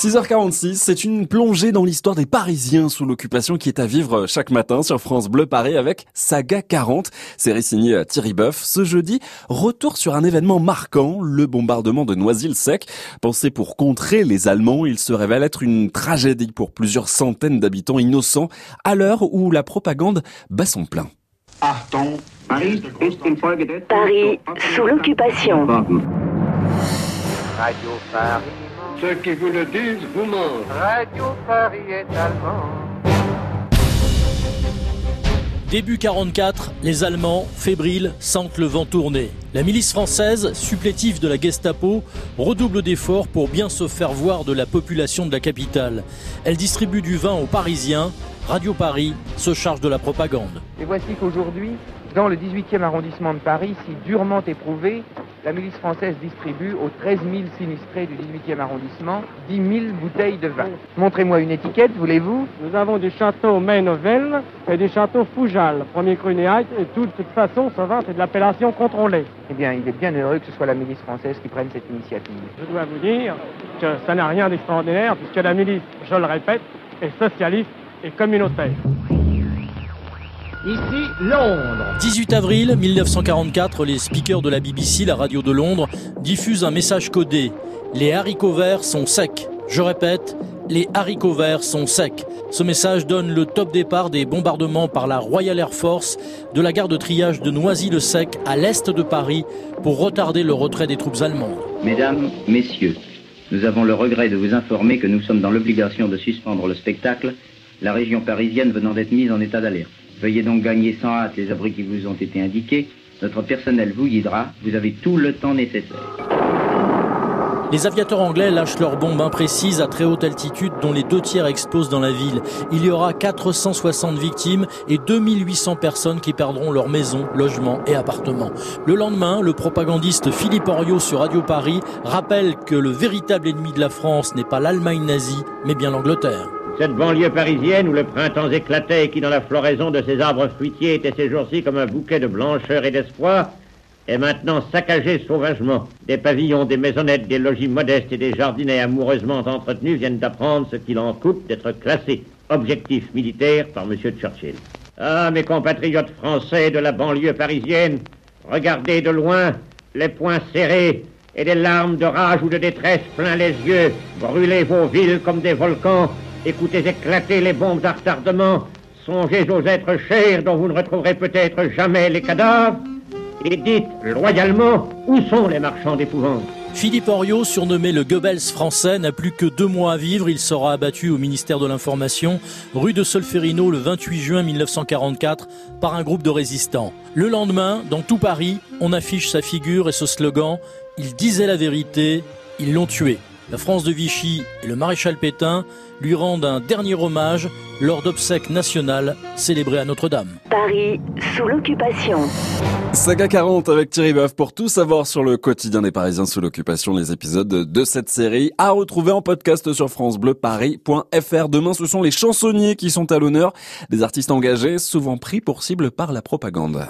6h46, c'est une plongée dans l'histoire des Parisiens sous l'occupation qui est à vivre chaque matin sur France Bleu Paris avec Saga 40, série signée Thierry Boeuf. Ce jeudi, retour sur un événement marquant, le bombardement de Noisy-le-Sec. Pensé pour contrer les Allemands, il se révèle être une tragédie pour plusieurs centaines d'habitants innocents à l'heure où la propagande bat son plein. Paris sous l'occupation. Radio Paris. Ceux qui vous le disent vous mentent. Radio Paris est allemand. Début 44, les Allemands, fébriles, sentent le vent tourner. La milice française, supplétive de la Gestapo, redouble d'efforts pour bien se faire voir de la population de la capitale. Elle distribue du vin aux Parisiens. Radio Paris se charge de la propagande. Et voici qu'aujourd'hui, dans le 18e arrondissement de Paris, si durement éprouvé, la milice française distribue aux 13 000 sinistrés du 18e arrondissement 10 000 bouteilles de vin. Montrez-moi une étiquette, voulez-vous? Nous avons des châteaux Mainovel et des châteaux Foujal, premier cru et tout, de toute façon, ce vin, c'est de l'appellation contrôlée. Eh bien, il est bien heureux que ce soit la milice française qui prenne cette initiative. Je dois vous dire que ça n'a rien d'extraordinaire, puisque la milice, je le répète, est socialiste et communautaire. Ici Londres. 18 avril 1944, les speakers de la BBC, la radio de Londres, diffusent un message codé. Les haricots verts sont secs. Je répète, les haricots verts sont secs. Ce message donne le top départ des bombardements par la Royal Air Force de la gare de triage de Noisy-le-Sec à l'est de Paris pour retarder le retrait des troupes allemandes. Mesdames, Messieurs, nous avons le regret de vous informer que nous sommes dans l'obligation de suspendre le spectacle, la région parisienne venant d'être mise en état d'alerte. Veuillez donc gagner sans hâte les abris qui vous ont été indiqués. Notre personnel vous guidera. Vous avez tout le temps nécessaire. Les aviateurs anglais lâchent leurs bombes imprécises à très haute altitude dont les deux tiers explosent dans la ville. Il y aura 460 victimes et 2800 personnes qui perdront leur maison, logement et appartement. Le lendemain, le propagandiste Philippe Oriot sur Radio Paris rappelle que le véritable ennemi de la France n'est pas l'Allemagne nazie, mais bien l'Angleterre. Cette banlieue parisienne où le printemps éclatait et qui, dans la floraison de ses arbres fruitiers, était ces jours-ci comme un bouquet de blancheur et d'espoir, est maintenant saccagée sauvagement. Des pavillons, des maisonnettes, des logis modestes et des jardinets amoureusement entretenus viennent d'apprendre ce qu'il en coûte d'être classés objectif militaire par M. Churchill. Ah, mes compatriotes français de la banlieue parisienne, regardez de loin les poings serrés et des larmes de rage ou de détresse plein les yeux, brûlez vos villes comme des volcans Écoutez éclater les bombes d'attardement. Songez aux êtres chers dont vous ne retrouverez peut-être jamais les cadavres. Et dites loyalement où sont les marchands d'épouvante? Philippe Oriot, surnommé le Goebbels français, n'a plus que deux mois à vivre. Il sera abattu au ministère de l'Information, rue de Solferino, le 28 juin 1944, par un groupe de résistants. Le lendemain, dans tout Paris, on affiche sa figure et ce slogan Il disait la vérité, ils l'ont tué la France de Vichy et le maréchal Pétain lui rendent un dernier hommage lors d'obsèques nationales célébrées à Notre-Dame. Paris sous l'occupation. Saga 40 avec Thierry Boeuf pour tout savoir sur le quotidien des Parisiens sous l'occupation, les épisodes de cette série à retrouver en podcast sur francebleuparis.fr. Demain, ce sont les chansonniers qui sont à l'honneur, des artistes engagés, souvent pris pour cible par la propagande.